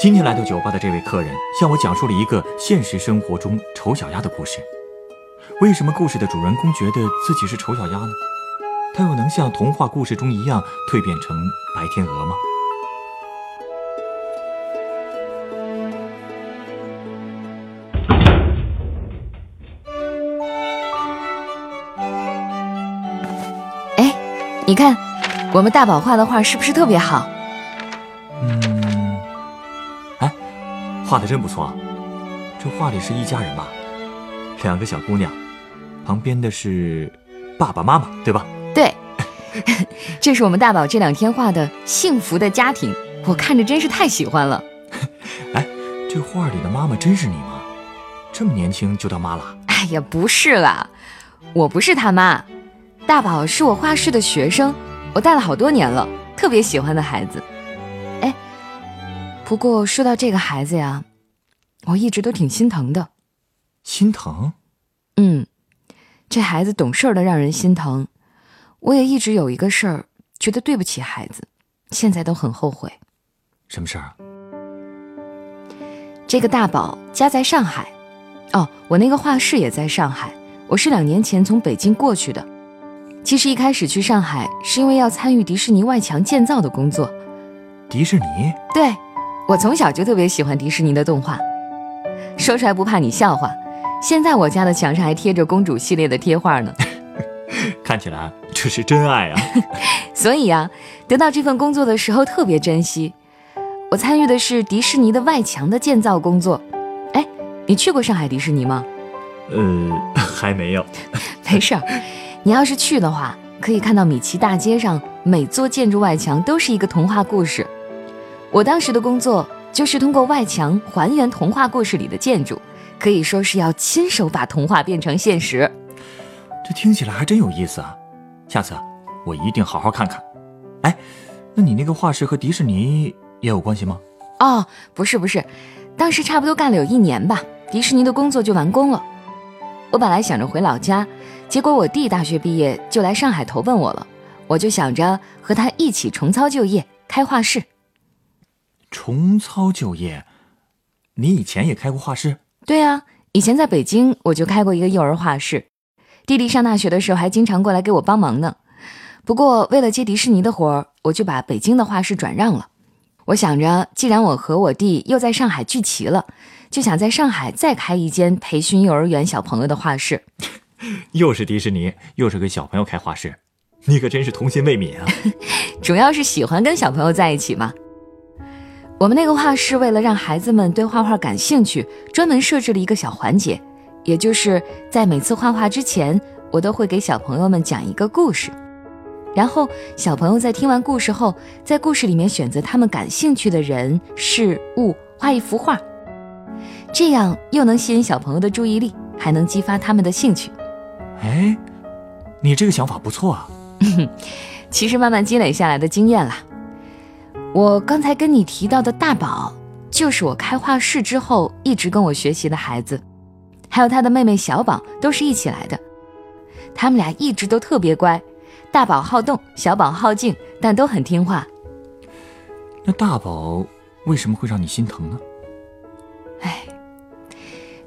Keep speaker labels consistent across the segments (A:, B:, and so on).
A: 今天来到酒吧的这位客人向我讲述了一个现实生活中丑小鸭的故事。为什么故事的主人公觉得自己是丑小鸭呢？他又能像童话故事中一样蜕变成白天鹅吗？
B: 哎，你看，我们大宝画的画是不是特别好？
A: 画的真不错啊！这画里是一家人吧？两个小姑娘，旁边的是爸爸妈妈，对吧？
B: 对，这是我们大宝这两天画的幸福的家庭，我看着真是太喜欢了。
A: 哎，这画里的妈妈真是你吗？这么年轻就当妈了？
B: 哎呀，不是啦，我不是他妈，大宝是我画室的学生，我带了好多年了，特别喜欢的孩子。哎，不过说到这个孩子呀，我一直都挺心疼的。
A: 心疼？
B: 嗯，这孩子懂事的让人心疼。我也一直有一个事儿，觉得对不起孩子，现在都很后悔。
A: 什么事儿啊？
B: 这个大宝家在上海，哦，我那个画室也在上海。我是两年前从北京过去的。其实一开始去上海是因为要参与迪士尼外墙建造的工作。
A: 迪士尼？
B: 对，我从小就特别喜欢迪士尼的动画。说出来不怕你笑话，现在我家的墙上还贴着公主系列的贴画呢。
A: 看起来这是真爱啊！
B: 所以啊，得到这份工作的时候特别珍惜。我参与的是迪士尼的外墙的建造工作。哎，你去过上海迪士尼吗？
A: 呃，还没有。
B: 没事儿，你要是去的话，可以看到米奇大街上每座建筑外墙都是一个童话故事。我当时的工作就是通过外墙还原童话故事里的建筑，可以说是要亲手把童话变成现实。
A: 这听起来还真有意思啊！下次我一定好好看看。哎，那你那个画室和迪士尼也有关系吗？
B: 哦，不是不是，当时差不多干了有一年吧，迪士尼的工作就完工了。我本来想着回老家，结果我弟大学毕业就来上海投奔我了，我就想着和他一起重操旧业，开画室。
A: 重操旧业？你以前也开过画室？
B: 对啊，以前在北京我就开过一个幼儿画室。弟弟上大学的时候还经常过来给我帮忙呢，不过为了接迪士尼的活儿，我就把北京的画室转让了。我想着，既然我和我弟又在上海聚齐了，就想在上海再开一间培训幼儿园小朋友的画室。
A: 又是迪士尼，又是给小朋友开画室，你可真是童心未泯啊！
B: 主要是喜欢跟小朋友在一起嘛。我们那个画室为了让孩子们对画画感兴趣，专门设置了一个小环节。也就是在每次画画之前，我都会给小朋友们讲一个故事，然后小朋友在听完故事后，在故事里面选择他们感兴趣的人事物，画一幅画，这样又能吸引小朋友的注意力，还能激发他们的兴趣。
A: 哎，你这个想法不错啊！
B: 其实慢慢积累下来的经验啦。我刚才跟你提到的大宝，就是我开画室之后一直跟我学习的孩子。还有他的妹妹小宝都是一起来的，他们俩一直都特别乖，大宝好动，小宝好静，但都很听话。
A: 那大宝为什么会让你心疼呢？
B: 哎，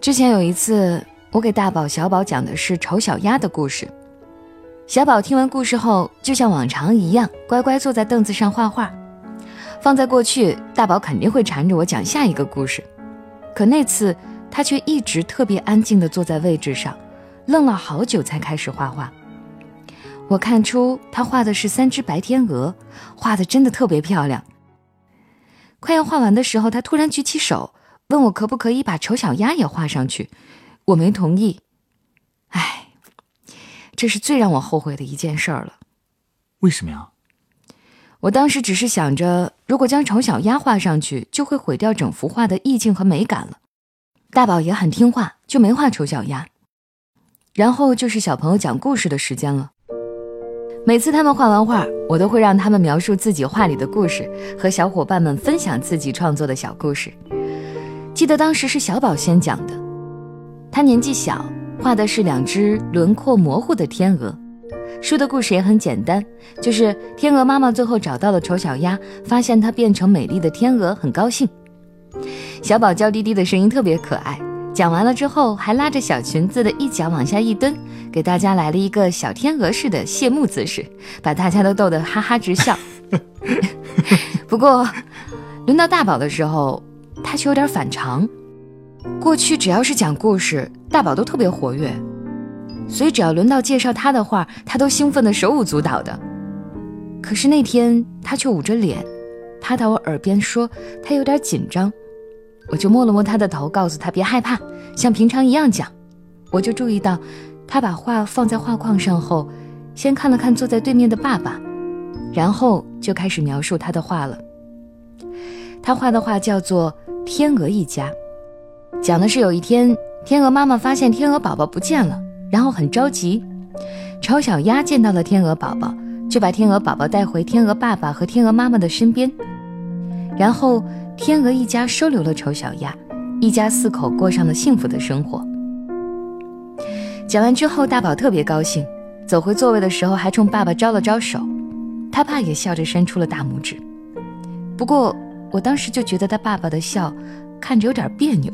B: 之前有一次，我给大宝、小宝讲的是丑小鸭的故事，小宝听完故事后，就像往常一样，乖乖坐在凳子上画画。放在过去，大宝肯定会缠着我讲下一个故事，可那次。他却一直特别安静地坐在位置上，愣了好久才开始画画。我看出他画的是三只白天鹅，画的真的特别漂亮。快要画完的时候，他突然举起手，问我可不可以把丑小鸭也画上去。我没同意。唉，这是最让我后悔的一件事儿了。
A: 为什么呀？
B: 我当时只是想着，如果将丑小鸭画上去，就会毁掉整幅画的意境和美感了。大宝也很听话，就没画丑小鸭。然后就是小朋友讲故事的时间了。每次他们画完画，我都会让他们描述自己画里的故事，和小伙伴们分享自己创作的小故事。记得当时是小宝先讲的，他年纪小，画的是两只轮廓模糊的天鹅。书的故事也很简单，就是天鹅妈妈最后找到了丑小鸭，发现它变成美丽的天鹅，很高兴。小宝娇滴滴的声音特别可爱，讲完了之后还拉着小裙子的一角往下一蹲，给大家来了一个小天鹅式的谢幕姿势，把大家都逗得哈哈直笑。不过，轮到大宝的时候，他却有点反常。过去只要是讲故事，大宝都特别活跃。所以只要轮到介绍他的画，他都兴奋的手舞足蹈的。可是那天他却捂着脸，趴到我耳边说他有点紧张。我就摸了摸他的头，告诉他别害怕，像平常一样讲。我就注意到，他把画放在画框上后，先看了看坐在对面的爸爸，然后就开始描述他的画了。他画的画叫做《天鹅一家》，讲的是有一天，天鹅妈妈发现天鹅宝宝不见了。然后很着急，丑小鸭见到了天鹅宝宝，就把天鹅宝宝带回天鹅爸爸和天鹅妈妈的身边。然后天鹅一家收留了丑小鸭，一家四口过上了幸福的生活。讲完之后，大宝特别高兴，走回座位的时候还冲爸爸招了招手，他爸也笑着伸出了大拇指。不过我当时就觉得他爸爸的笑看着有点别扭，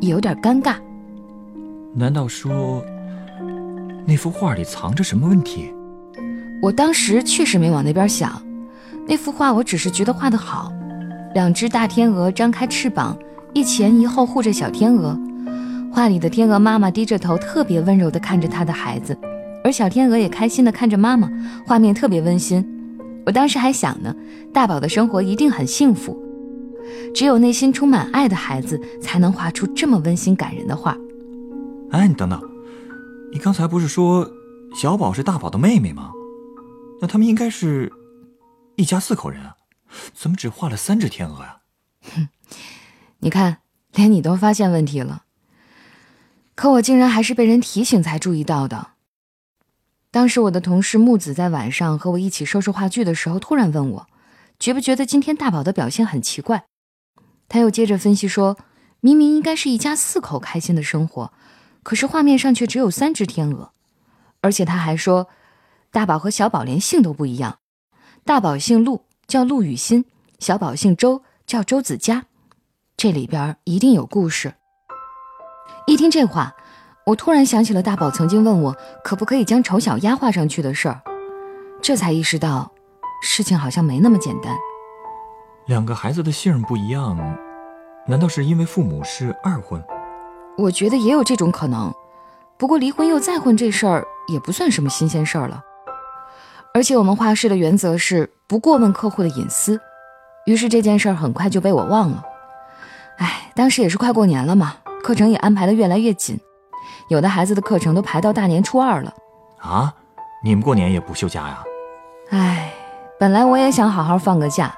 B: 也有点尴尬。
A: 难道说？那幅画里藏着什么问题？
B: 我当时确实没往那边想。那幅画我只是觉得画得好，两只大天鹅张开翅膀，一前一后护着小天鹅。画里的天鹅妈妈低着头，特别温柔地看着她的孩子，而小天鹅也开心地看着妈妈，画面特别温馨。我当时还想呢，大宝的生活一定很幸福，只有内心充满爱的孩子才能画出这么温馨感人的画。
A: 哎，你等等。你刚才不是说小宝是大宝的妹妹吗？那他们应该是一家四口人啊，怎么只画了三只天鹅呀？
B: 哼，你看，连你都发现问题了，可我竟然还是被人提醒才注意到的。当时我的同事木子在晚上和我一起收拾话剧的时候，突然问我，觉不觉得今天大宝的表现很奇怪？他又接着分析说，明明应该是一家四口开心的生活。可是画面上却只有三只天鹅，而且他还说，大宝和小宝连姓都不一样，大宝姓陆，叫陆雨欣；小宝姓周，叫周子佳。这里边一定有故事。一听这话，我突然想起了大宝曾经问我可不可以将丑小鸭画上去的事儿，这才意识到，事情好像没那么简单。
A: 两个孩子的姓不一样，难道是因为父母是二婚？
B: 我觉得也有这种可能，不过离婚又再婚这事儿也不算什么新鲜事儿了。而且我们画室的原则是不过问客户的隐私，于是这件事儿很快就被我忘了。哎，当时也是快过年了嘛，课程也安排的越来越紧，有的孩子的课程都排到大年初二了。
A: 啊，你们过年也不休假呀？
B: 哎，本来我也想好好放个假，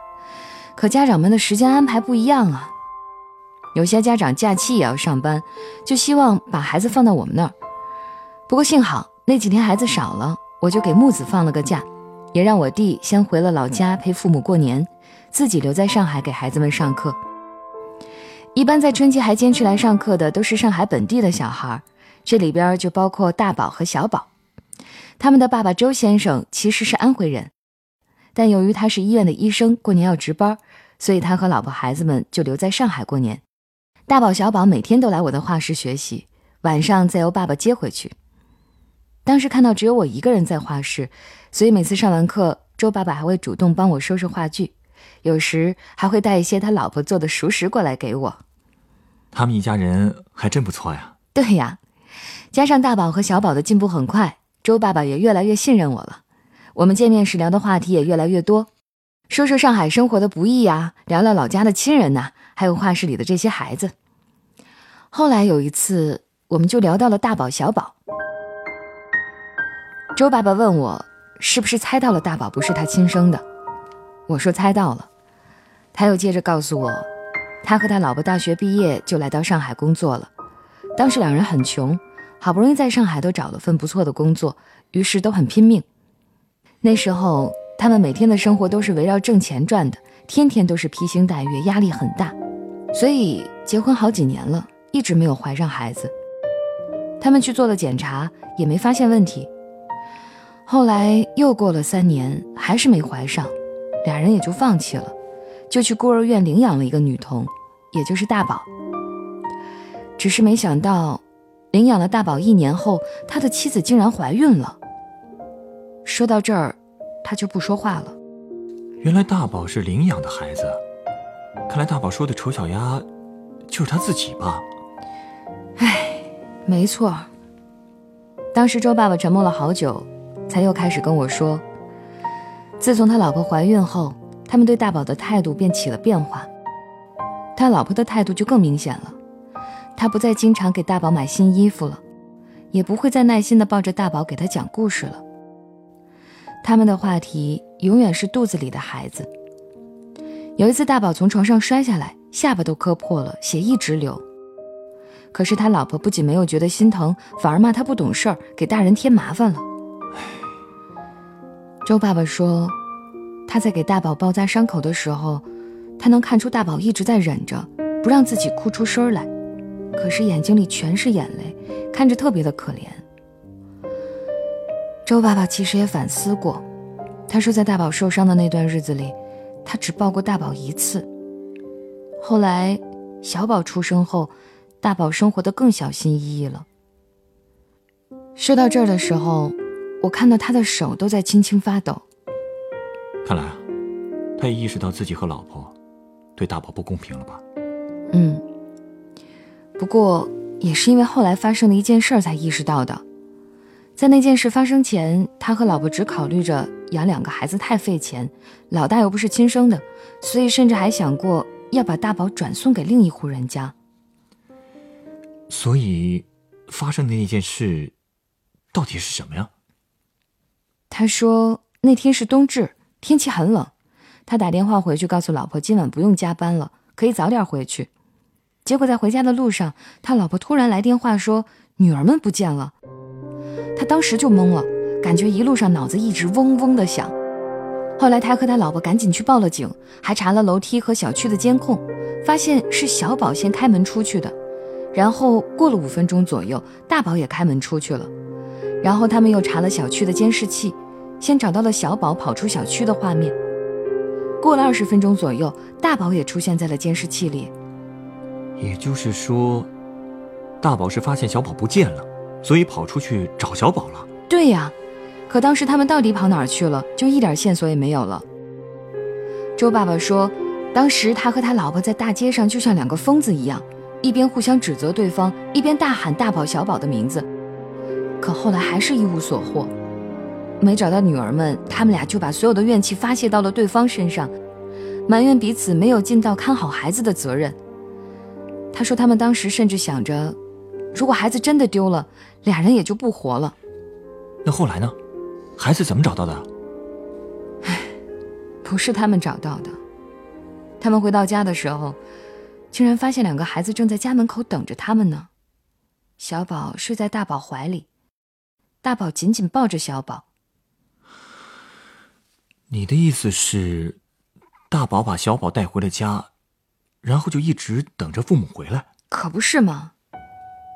B: 可家长们的时间安排不一样啊。有些家长假期也要上班，就希望把孩子放到我们那儿。不过幸好那几天孩子少了，我就给木子放了个假，也让我弟先回了老家陪父母过年，自己留在上海给孩子们上课。一般在春节还坚持来上课的都是上海本地的小孩，这里边就包括大宝和小宝。他们的爸爸周先生其实是安徽人，但由于他是医院的医生，过年要值班，所以他和老婆孩子们就留在上海过年。大宝、小宝每天都来我的画室学习，晚上再由爸爸接回去。当时看到只有我一个人在画室，所以每次上完课，周爸爸还会主动帮我收拾画具，有时还会带一些他老婆做的熟食过来给我。
A: 他们一家人还真不错呀。
B: 对呀，加上大宝和小宝的进步很快，周爸爸也越来越信任我了。我们见面时聊的话题也越来越多，说说上海生活的不易呀，聊聊老家的亲人呐。还有画室里的这些孩子。后来有一次，我们就聊到了大宝、小宝。周爸爸问我是不是猜到了大宝不是他亲生的，我说猜到了。他又接着告诉我，他和他老婆大学毕业就来到上海工作了，当时两人很穷，好不容易在上海都找了份不错的工作，于是都很拼命。那时候他们每天的生活都是围绕挣钱转的，天天都是披星戴月，压力很大。所以结婚好几年了，一直没有怀上孩子。他们去做了检查，也没发现问题。后来又过了三年，还是没怀上，俩人也就放弃了，就去孤儿院领养了一个女童，也就是大宝。只是没想到，领养了大宝一年后，他的妻子竟然怀孕了。说到这儿，他就不说话了。
A: 原来大宝是领养的孩子，看来大宝说的丑小鸭，就是他自己吧？
B: 唉，没错。当时周爸爸沉默了好久，才又开始跟我说：自从他老婆怀孕后，他们对大宝的态度便起了变化。他老婆的态度就更明显了，他不再经常给大宝买新衣服了，也不会再耐心的抱着大宝给他讲故事了。他们的话题永远是肚子里的孩子。有一次，大宝从床上摔下来，下巴都磕破了，血一直流。可是他老婆不仅没有觉得心疼，反而骂他不懂事儿，给大人添麻烦了。周爸爸说，他在给大宝包扎伤口的时候，他能看出大宝一直在忍着，不让自己哭出声来，可是眼睛里全是眼泪，看着特别的可怜。周爸爸其实也反思过，他说在大宝受伤的那段日子里，他只抱过大宝一次。后来小宝出生后，大宝生活的更小心翼翼了。说到这儿的时候，我看到他的手都在轻轻发抖。
A: 看来啊，他也意识到自己和老婆对大宝不公平了吧？
B: 嗯。不过也是因为后来发生的一件事儿才意识到的。在那件事发生前，他和老婆只考虑着养两个孩子太费钱，老大又不是亲生的，所以甚至还想过要把大宝转送给另一户人家。
A: 所以，发生的那件事，到底是什么呀？
B: 他说那天是冬至，天气很冷，他打电话回去告诉老婆今晚不用加班了，可以早点回去。结果在回家的路上，他老婆突然来电话说女儿们不见了。他当时就懵了，感觉一路上脑子一直嗡嗡的响。后来他和他老婆赶紧去报了警，还查了楼梯和小区的监控，发现是小宝先开门出去的。然后过了五分钟左右，大宝也开门出去了。然后他们又查了小区的监视器，先找到了小宝跑出小区的画面。过了二十分钟左右，大宝也出现在了监视器里。
A: 也就是说，大宝是发现小宝不见了。所以跑出去找小宝了。
B: 对呀，可当时他们到底跑哪儿去了？就一点线索也没有了。周爸爸说，当时他和他老婆在大街上就像两个疯子一样，一边互相指责对方，一边大喊大宝、小宝的名字。可后来还是一无所获，没找到女儿们，他们俩就把所有的怨气发泄到了对方身上，埋怨彼此没有尽到看好孩子的责任。他说，他们当时甚至想着。如果孩子真的丢了，俩人也就不活了。
A: 那后来呢？孩子怎么找到的？
B: 唉，不是他们找到的。他们回到家的时候，竟然发现两个孩子正在家门口等着他们呢。小宝睡在大宝怀里，大宝紧紧抱着小宝。
A: 你的意思是，大宝把小宝带回了家，然后就一直等着父母回来？
B: 可不是吗？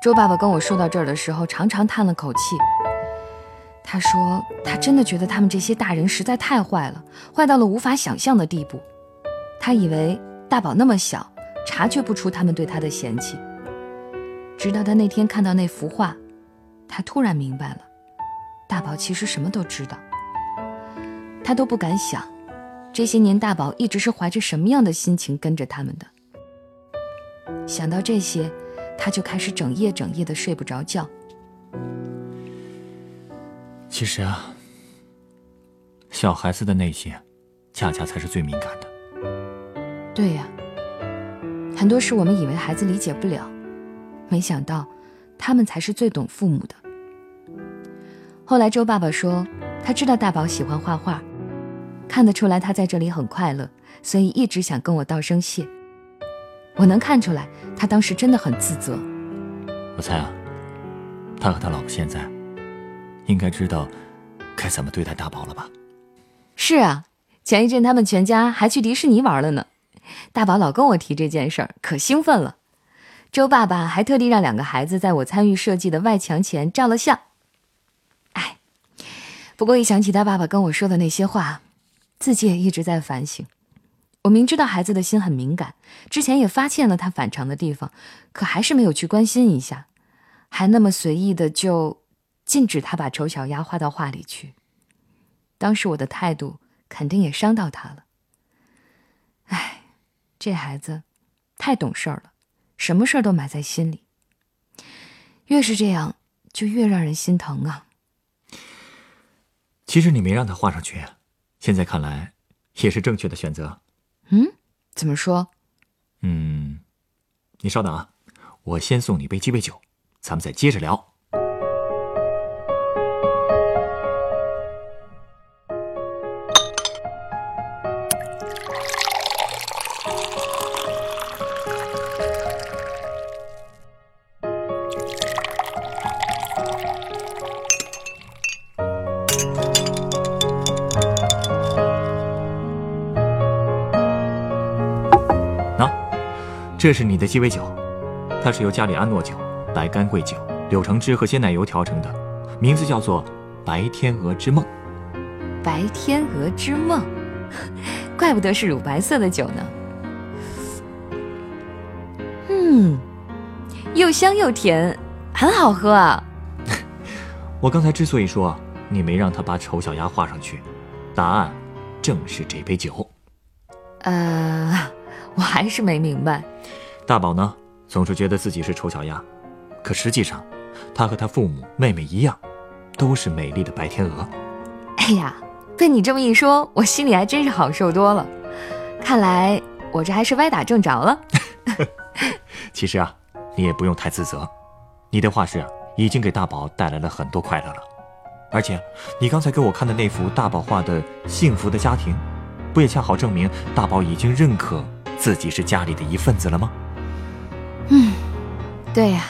B: 周爸爸跟我说到这儿的时候，长长叹了口气。他说：“他真的觉得他们这些大人实在太坏了，坏到了无法想象的地步。他以为大宝那么小，察觉不出他们对他的嫌弃。直到他那天看到那幅画，他突然明白了，大宝其实什么都知道。他都不敢想，这些年大宝一直是怀着什么样的心情跟着他们的。想到这些。”他就开始整夜整夜的睡不着觉。
A: 其实啊，小孩子的内心，恰恰才是最敏感的。
B: 对呀，很多事我们以为孩子理解不了，没想到他们才是最懂父母的。后来周爸爸说，他知道大宝喜欢画画，看得出来他在这里很快乐，所以一直想跟我道声谢。我能看出来，他当时真的很自责。
A: 我猜啊，他和他老婆现在应该知道该怎么对待大宝了吧？
B: 是啊，前一阵他们全家还去迪士尼玩了呢。大宝老跟我提这件事儿，可兴奋了。周爸爸还特地让两个孩子在我参与设计的外墙前照了相。哎，不过一想起他爸爸跟我说的那些话，自己也一直在反省。我明知道孩子的心很敏感，之前也发现了他反常的地方，可还是没有去关心一下，还那么随意的就禁止他把丑小鸭画到画里去。当时我的态度肯定也伤到他了。哎，这孩子太懂事儿了，什么事儿都埋在心里。越是这样，就越让人心疼啊。
A: 其实你没让他画上去，现在看来也是正确的选择。
B: 怎么说？
A: 嗯，你稍等啊，我先送你杯鸡尾酒，咱们再接着聊。这是你的鸡尾酒，它是由加里安诺酒、白干桂酒、柳橙汁和鲜奶油调成的，名字叫做“白天鹅之梦”。
B: 白天鹅之梦，怪不得是乳白色的酒呢。嗯，又香又甜，很好喝啊。
A: 我刚才之所以说你没让他把丑小鸭画上去，答案正是这杯酒。
B: 呃。我还是没明白，
A: 大宝呢，总是觉得自己是丑小鸭，可实际上，他和他父母、妹妹一样，都是美丽的白天鹅。
B: 哎呀，被你这么一说，我心里还真是好受多了。看来我这还是歪打正着了。
A: 其实啊，你也不用太自责，你的画室已经给大宝带来了很多快乐了。而且，你刚才给我看的那幅大宝画的幸福的家庭，不也恰好证明大宝已经认可？自己是家里的一份子了吗？
B: 嗯，对呀，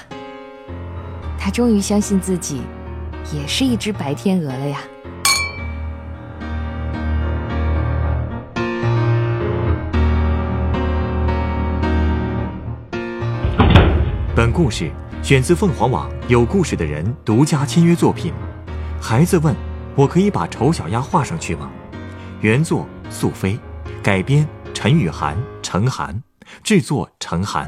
B: 他终于相信自己也是一只白天鹅了呀。
A: 本故事选自凤凰网有故事的人独家签约作品。孩子问：“我可以把丑小鸭画上去吗？”原作：素菲，改编。陈雨涵、陈涵，制作陈涵，